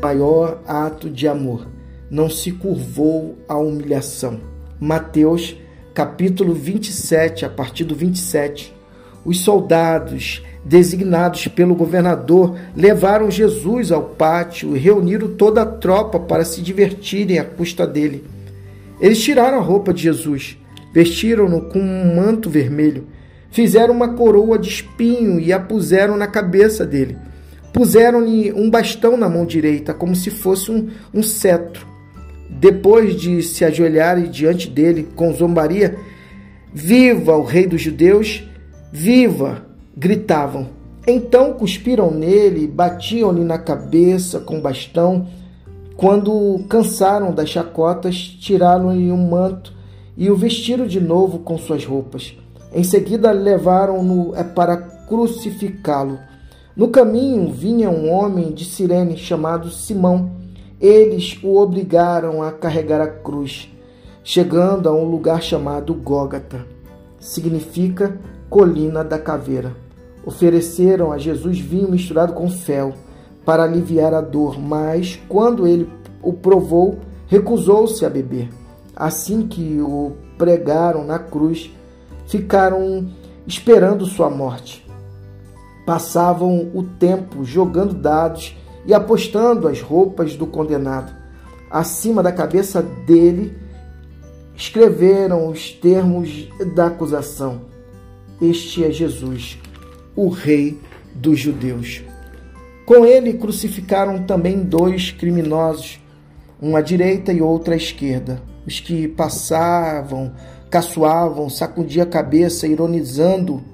maior ato de amor. Não se curvou à humilhação. Mateus, capítulo 27, a partir do 27. Os soldados, designados pelo governador, levaram Jesus ao pátio e reuniram toda a tropa para se divertirem à custa dele. Eles tiraram a roupa de Jesus, vestiram-no com um manto vermelho, fizeram uma coroa de espinho e a puseram na cabeça dele Puseram-lhe um bastão na mão direita, como se fosse um, um cetro. Depois de se ajoelharem diante dele com zombaria, Viva o Rei dos Judeus! Viva! gritavam. Então cuspiram nele, batiam-lhe na cabeça com bastão. Quando cansaram das chacotas, tiraram-lhe um manto e o vestiram de novo com suas roupas. Em seguida, levaram-no é, para crucificá-lo. No caminho vinha um homem de Cirene chamado Simão. Eles o obrigaram a carregar a cruz, chegando a um lugar chamado Gólgata. Significa colina da caveira. Ofereceram a Jesus vinho misturado com fel para aliviar a dor, mas quando ele o provou, recusou-se a beber. Assim que o pregaram na cruz, ficaram esperando sua morte passavam o tempo jogando dados e apostando as roupas do condenado. Acima da cabeça dele escreveram os termos da acusação. Este é Jesus, o Rei dos Judeus. Com ele crucificaram também dois criminosos, um à direita e outro à esquerda. Os que passavam, caçoavam, sacudiam a cabeça, ironizando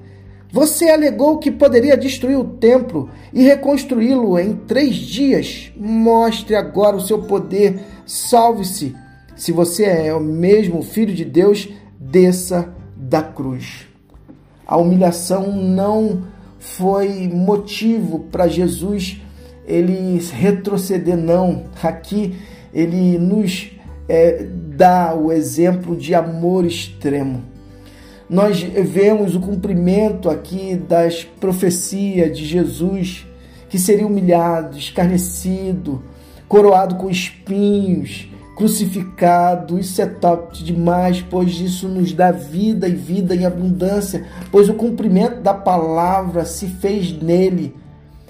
você alegou que poderia destruir o templo e reconstruí-lo em três dias. Mostre agora o seu poder. Salve-se. Se você é o mesmo filho de Deus, desça da cruz. A humilhação não foi motivo para Jesus ele retroceder, não. Aqui ele nos é, dá o exemplo de amor extremo nós vemos o cumprimento aqui das profecias de Jesus, que seria humilhado, escarnecido, coroado com espinhos, crucificado. Isso é top demais, pois isso nos dá vida e vida em abundância, pois o cumprimento da palavra se fez nele.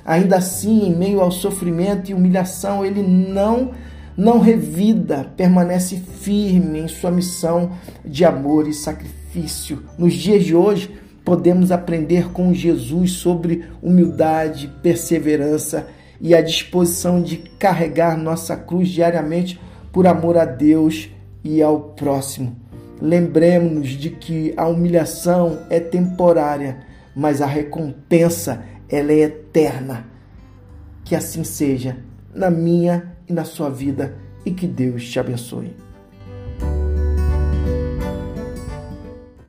Ainda assim, em meio ao sofrimento e humilhação, ele não não revida, permanece firme em sua missão de amor e sacrifício. Nos dias de hoje, podemos aprender com Jesus sobre humildade, perseverança e a disposição de carregar nossa cruz diariamente por amor a Deus e ao próximo. Lembremos-nos de que a humilhação é temporária, mas a recompensa ela é eterna. Que assim seja na minha e na sua vida e que Deus te abençoe.